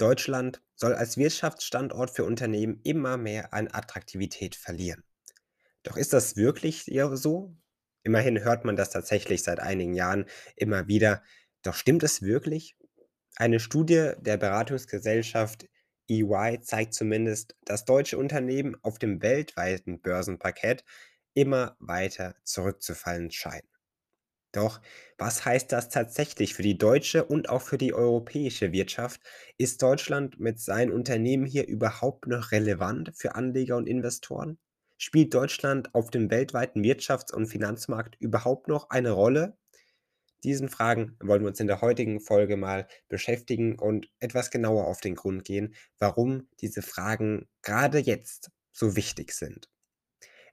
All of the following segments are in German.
Deutschland soll als Wirtschaftsstandort für Unternehmen immer mehr an Attraktivität verlieren. Doch ist das wirklich so? Immerhin hört man das tatsächlich seit einigen Jahren immer wieder. Doch stimmt es wirklich? Eine Studie der Beratungsgesellschaft EY zeigt zumindest, dass deutsche Unternehmen auf dem weltweiten Börsenparkett immer weiter zurückzufallen scheinen. Doch was heißt das tatsächlich für die deutsche und auch für die europäische Wirtschaft? Ist Deutschland mit seinen Unternehmen hier überhaupt noch relevant für Anleger und Investoren? Spielt Deutschland auf dem weltweiten Wirtschafts- und Finanzmarkt überhaupt noch eine Rolle? Diesen Fragen wollen wir uns in der heutigen Folge mal beschäftigen und etwas genauer auf den Grund gehen, warum diese Fragen gerade jetzt so wichtig sind.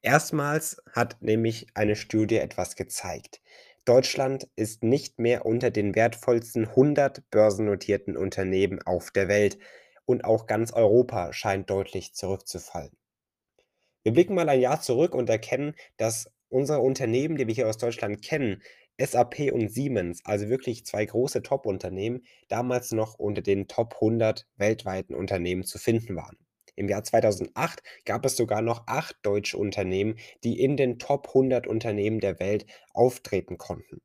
Erstmals hat nämlich eine Studie etwas gezeigt. Deutschland ist nicht mehr unter den wertvollsten 100 börsennotierten Unternehmen auf der Welt und auch ganz Europa scheint deutlich zurückzufallen. Wir blicken mal ein Jahr zurück und erkennen, dass unsere Unternehmen, die wir hier aus Deutschland kennen, SAP und Siemens, also wirklich zwei große Top-Unternehmen, damals noch unter den Top 100 weltweiten Unternehmen zu finden waren. Im Jahr 2008 gab es sogar noch acht deutsche Unternehmen, die in den Top 100 Unternehmen der Welt auftreten konnten.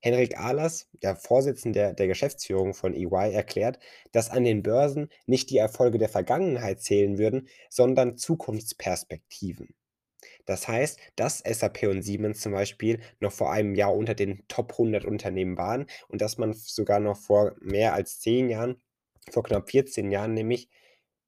Henrik Ahlers, der Vorsitzende der Geschäftsführung von EY, erklärt, dass an den Börsen nicht die Erfolge der Vergangenheit zählen würden, sondern Zukunftsperspektiven. Das heißt, dass SAP und Siemens zum Beispiel noch vor einem Jahr unter den Top 100 Unternehmen waren und dass man sogar noch vor mehr als zehn Jahren, vor knapp 14 Jahren nämlich,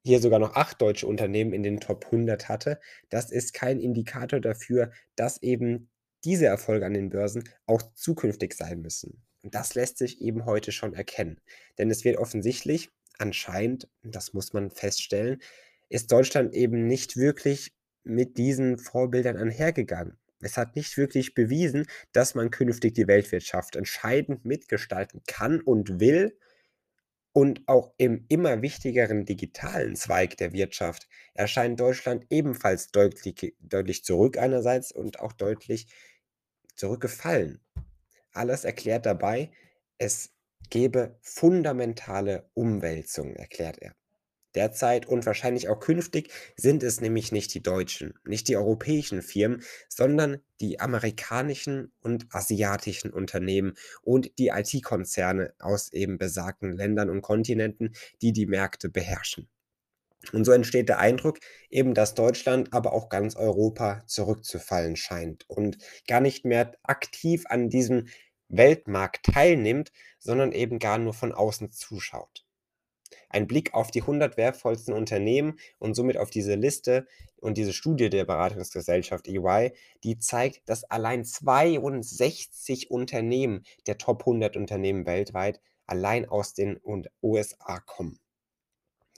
hier sogar noch acht deutsche Unternehmen in den Top 100 hatte, das ist kein Indikator dafür, dass eben diese Erfolge an den Börsen auch zukünftig sein müssen. Und das lässt sich eben heute schon erkennen. Denn es wird offensichtlich, anscheinend, das muss man feststellen, ist Deutschland eben nicht wirklich mit diesen Vorbildern einhergegangen. Es hat nicht wirklich bewiesen, dass man künftig die Weltwirtschaft entscheidend mitgestalten kann und will und auch im immer wichtigeren digitalen Zweig der Wirtschaft erscheint Deutschland ebenfalls deutlich, deutlich zurück einerseits und auch deutlich zurückgefallen. Alles erklärt dabei, es gebe fundamentale Umwälzungen, erklärt er. Derzeit und wahrscheinlich auch künftig sind es nämlich nicht die deutschen, nicht die europäischen Firmen, sondern die amerikanischen und asiatischen Unternehmen und die IT-Konzerne aus eben besagten Ländern und Kontinenten, die die Märkte beherrschen. Und so entsteht der Eindruck eben, dass Deutschland, aber auch ganz Europa zurückzufallen scheint und gar nicht mehr aktiv an diesem Weltmarkt teilnimmt, sondern eben gar nur von außen zuschaut. Ein Blick auf die 100 wertvollsten Unternehmen und somit auf diese Liste und diese Studie der Beratungsgesellschaft EY, die zeigt, dass allein 62 Unternehmen der Top 100 Unternehmen weltweit allein aus den USA kommen.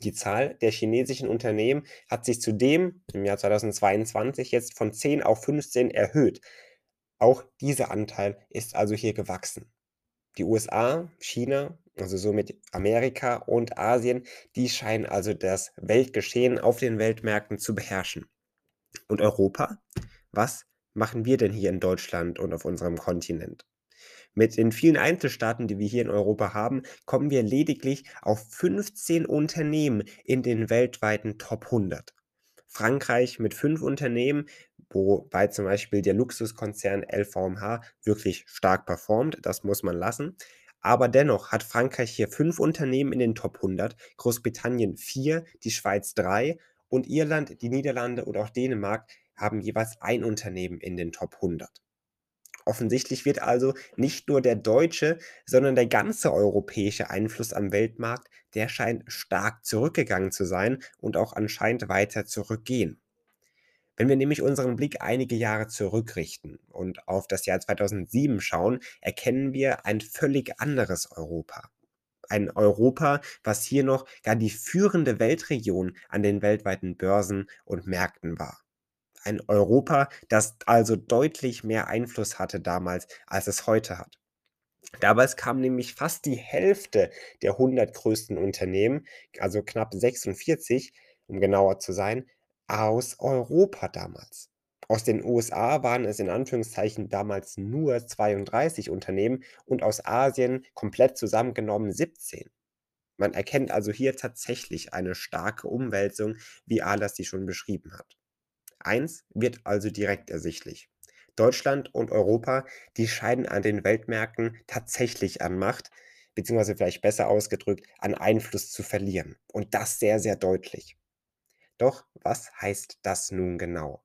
Die Zahl der chinesischen Unternehmen hat sich zudem im Jahr 2022 jetzt von 10 auf 15 erhöht. Auch dieser Anteil ist also hier gewachsen. Die USA, China, also somit Amerika und Asien, die scheinen also das Weltgeschehen auf den Weltmärkten zu beherrschen. Und Europa? Was machen wir denn hier in Deutschland und auf unserem Kontinent? Mit den vielen Einzelstaaten, die wir hier in Europa haben, kommen wir lediglich auf 15 Unternehmen in den weltweiten Top 100. Frankreich mit fünf Unternehmen, wobei zum Beispiel der Luxuskonzern LVMH wirklich stark performt, das muss man lassen. Aber dennoch hat Frankreich hier fünf Unternehmen in den Top 100, Großbritannien vier, die Schweiz drei und Irland, die Niederlande und auch Dänemark haben jeweils ein Unternehmen in den Top 100. Offensichtlich wird also nicht nur der deutsche, sondern der ganze europäische Einfluss am Weltmarkt, der scheint stark zurückgegangen zu sein und auch anscheinend weiter zurückgehen. Wenn wir nämlich unseren Blick einige Jahre zurückrichten und auf das Jahr 2007 schauen, erkennen wir ein völlig anderes Europa. Ein Europa, was hier noch gar die führende Weltregion an den weltweiten Börsen und Märkten war. Ein Europa, das also deutlich mehr Einfluss hatte damals, als es heute hat. Damals kam nämlich fast die Hälfte der 100 größten Unternehmen, also knapp 46, um genauer zu sein, aus Europa damals. Aus den USA waren es in Anführungszeichen damals nur 32 Unternehmen und aus Asien komplett zusammengenommen 17. Man erkennt also hier tatsächlich eine starke Umwälzung, wie Ahlers die schon beschrieben hat. Eins wird also direkt ersichtlich. Deutschland und Europa, die scheiden an den Weltmärkten tatsächlich an Macht, beziehungsweise vielleicht besser ausgedrückt, an Einfluss zu verlieren. Und das sehr, sehr deutlich. Doch was heißt das nun genau?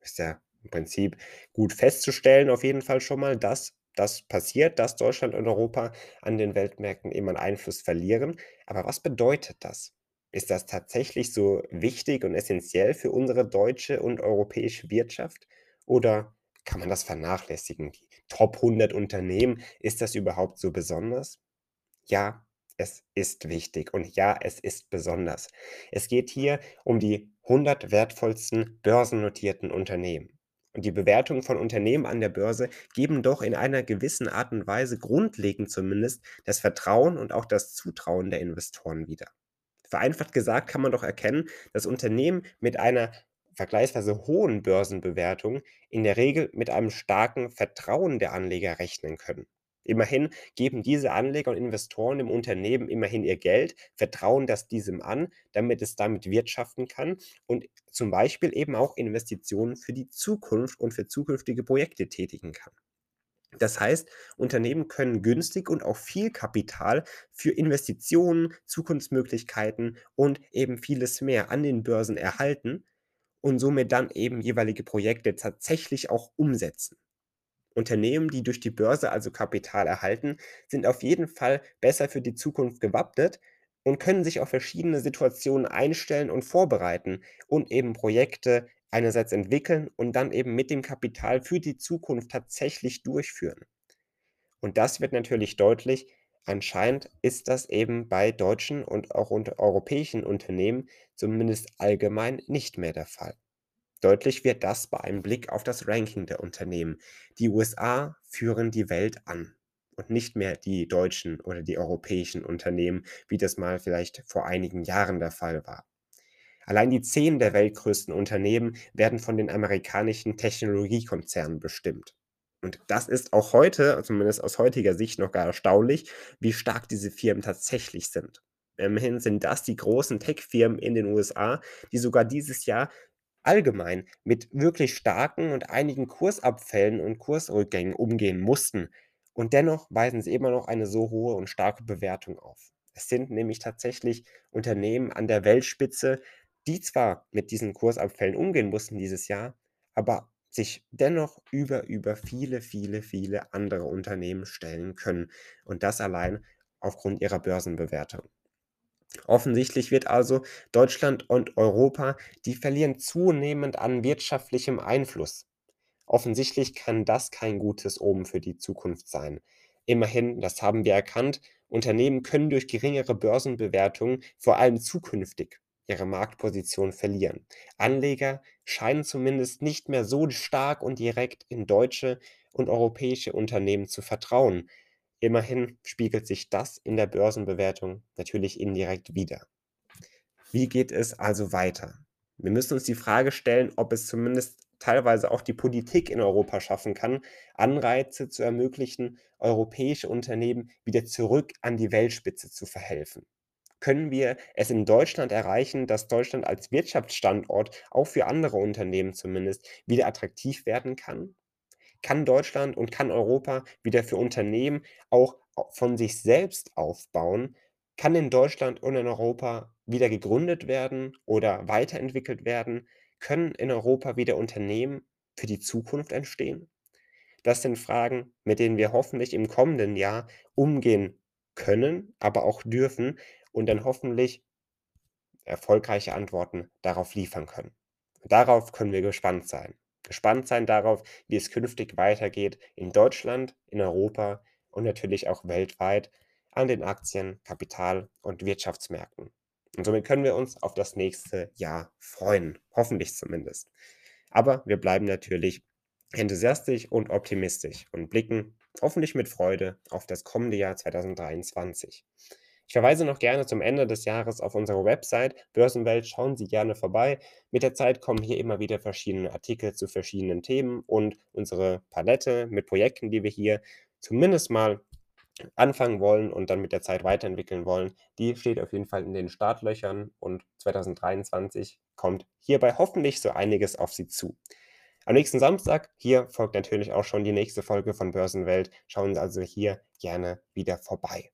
Ist ja im Prinzip gut festzustellen, auf jeden Fall schon mal, dass das passiert, dass Deutschland und Europa an den Weltmärkten immer an Einfluss verlieren. Aber was bedeutet das? Ist das tatsächlich so wichtig und essentiell für unsere deutsche und europäische Wirtschaft? Oder kann man das vernachlässigen? Die Top 100 Unternehmen, ist das überhaupt so besonders? Ja, es ist wichtig und ja, es ist besonders. Es geht hier um die 100 wertvollsten börsennotierten Unternehmen. Und die Bewertungen von Unternehmen an der Börse geben doch in einer gewissen Art und Weise grundlegend zumindest das Vertrauen und auch das Zutrauen der Investoren wieder. Vereinfacht gesagt kann man doch erkennen, dass Unternehmen mit einer vergleichsweise hohen Börsenbewertung in der Regel mit einem starken Vertrauen der Anleger rechnen können. Immerhin geben diese Anleger und Investoren dem Unternehmen immerhin ihr Geld, vertrauen das diesem an, damit es damit wirtschaften kann und zum Beispiel eben auch Investitionen für die Zukunft und für zukünftige Projekte tätigen kann. Das heißt, Unternehmen können günstig und auch viel Kapital für Investitionen, Zukunftsmöglichkeiten und eben vieles mehr an den Börsen erhalten und somit dann eben jeweilige Projekte tatsächlich auch umsetzen. Unternehmen, die durch die Börse also Kapital erhalten, sind auf jeden Fall besser für die Zukunft gewappnet und können sich auf verschiedene Situationen einstellen und vorbereiten und eben Projekte einerseits entwickeln und dann eben mit dem Kapital für die Zukunft tatsächlich durchführen. Und das wird natürlich deutlich, anscheinend ist das eben bei deutschen und auch unter europäischen Unternehmen zumindest allgemein nicht mehr der Fall. Deutlich wird das bei einem Blick auf das Ranking der Unternehmen. Die USA führen die Welt an und nicht mehr die deutschen oder die europäischen Unternehmen, wie das mal vielleicht vor einigen Jahren der Fall war. Allein die zehn der weltgrößten Unternehmen werden von den amerikanischen Technologiekonzernen bestimmt. Und das ist auch heute, zumindest aus heutiger Sicht, noch gar erstaunlich, wie stark diese Firmen tatsächlich sind. Immerhin sind das die großen Tech-Firmen in den USA, die sogar dieses Jahr allgemein mit wirklich starken und einigen Kursabfällen und Kursrückgängen umgehen mussten. Und dennoch weisen sie immer noch eine so hohe und starke Bewertung auf. Es sind nämlich tatsächlich Unternehmen an der Weltspitze, die zwar mit diesen Kursabfällen umgehen mussten dieses Jahr, aber sich dennoch über, über viele, viele, viele andere Unternehmen stellen können. Und das allein aufgrund ihrer Börsenbewertung. Offensichtlich wird also Deutschland und Europa, die verlieren zunehmend an wirtschaftlichem Einfluss. Offensichtlich kann das kein gutes Omen für die Zukunft sein. Immerhin, das haben wir erkannt, Unternehmen können durch geringere Börsenbewertungen vor allem zukünftig ihre Marktposition verlieren. Anleger scheinen zumindest nicht mehr so stark und direkt in deutsche und europäische Unternehmen zu vertrauen, Immerhin spiegelt sich das in der Börsenbewertung natürlich indirekt wider. Wie geht es also weiter? Wir müssen uns die Frage stellen, ob es zumindest teilweise auch die Politik in Europa schaffen kann, Anreize zu ermöglichen, europäische Unternehmen wieder zurück an die Weltspitze zu verhelfen. Können wir es in Deutschland erreichen, dass Deutschland als Wirtschaftsstandort auch für andere Unternehmen zumindest wieder attraktiv werden kann? Kann Deutschland und kann Europa wieder für Unternehmen auch von sich selbst aufbauen? Kann in Deutschland und in Europa wieder gegründet werden oder weiterentwickelt werden? Können in Europa wieder Unternehmen für die Zukunft entstehen? Das sind Fragen, mit denen wir hoffentlich im kommenden Jahr umgehen können, aber auch dürfen und dann hoffentlich erfolgreiche Antworten darauf liefern können. Darauf können wir gespannt sein gespannt sein darauf, wie es künftig weitergeht in Deutschland, in Europa und natürlich auch weltweit. an den Aktien-, Kapital- und Wirtschaftsmärkten. Und somit können wir uns auf das nächste Jahr freuen, hoffentlich zumindest. Aber wir bleiben natürlich enthusiastisch und optimistisch und blicken hoffentlich mit Freude auf das kommende Jahr 2023. Ich verweise noch gerne zum Ende des Jahres auf unsere Website Börsenwelt. Schauen Sie gerne vorbei. Mit der Zeit kommen hier immer wieder verschiedene Artikel zu verschiedenen Themen und unsere Palette mit Projekten, die wir hier zumindest mal anfangen wollen und dann mit der Zeit weiterentwickeln wollen, die steht auf jeden Fall in den Startlöchern und 2023 kommt hierbei hoffentlich so einiges auf Sie zu. Am nächsten Samstag, hier folgt natürlich auch schon die nächste Folge von Börsenwelt. Schauen Sie also hier gerne wieder vorbei.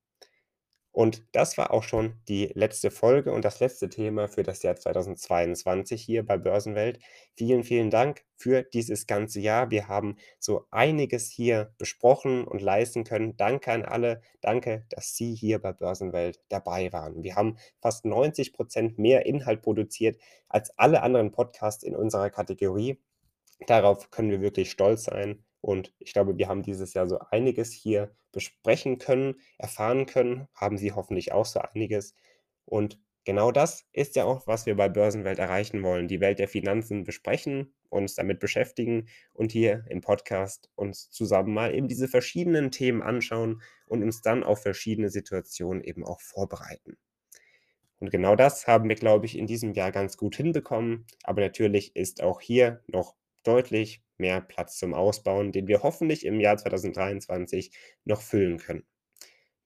Und das war auch schon die letzte Folge und das letzte Thema für das Jahr 2022 hier bei Börsenwelt. Vielen, vielen Dank für dieses ganze Jahr. Wir haben so einiges hier besprochen und leisten können. Danke an alle. Danke, dass Sie hier bei Börsenwelt dabei waren. Wir haben fast 90 Prozent mehr Inhalt produziert als alle anderen Podcasts in unserer Kategorie. Darauf können wir wirklich stolz sein. Und ich glaube, wir haben dieses Jahr so einiges hier besprechen können, erfahren können. Haben Sie hoffentlich auch so einiges. Und genau das ist ja auch, was wir bei Börsenwelt erreichen wollen. Die Welt der Finanzen besprechen, uns damit beschäftigen und hier im Podcast uns zusammen mal eben diese verschiedenen Themen anschauen und uns dann auf verschiedene Situationen eben auch vorbereiten. Und genau das haben wir, glaube ich, in diesem Jahr ganz gut hinbekommen. Aber natürlich ist auch hier noch deutlich mehr Platz zum Ausbauen, den wir hoffentlich im Jahr 2023 noch füllen können.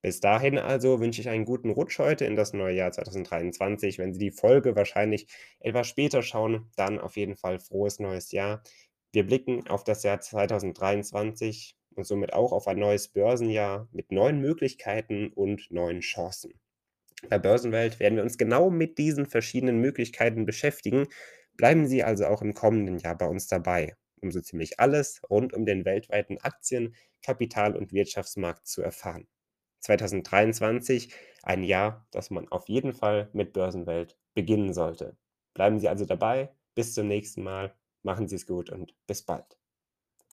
Bis dahin also wünsche ich einen guten Rutsch heute in das neue Jahr 2023. Wenn Sie die Folge wahrscheinlich etwas später schauen, dann auf jeden Fall frohes neues Jahr. Wir blicken auf das Jahr 2023 und somit auch auf ein neues Börsenjahr mit neuen Möglichkeiten und neuen Chancen. Bei Börsenwelt werden wir uns genau mit diesen verschiedenen Möglichkeiten beschäftigen. Bleiben Sie also auch im kommenden Jahr bei uns dabei um so ziemlich alles rund um den weltweiten Aktien-, Kapital- und Wirtschaftsmarkt zu erfahren. 2023 ein Jahr, das man auf jeden Fall mit Börsenwelt beginnen sollte. Bleiben Sie also dabei. Bis zum nächsten Mal. Machen Sie es gut und bis bald.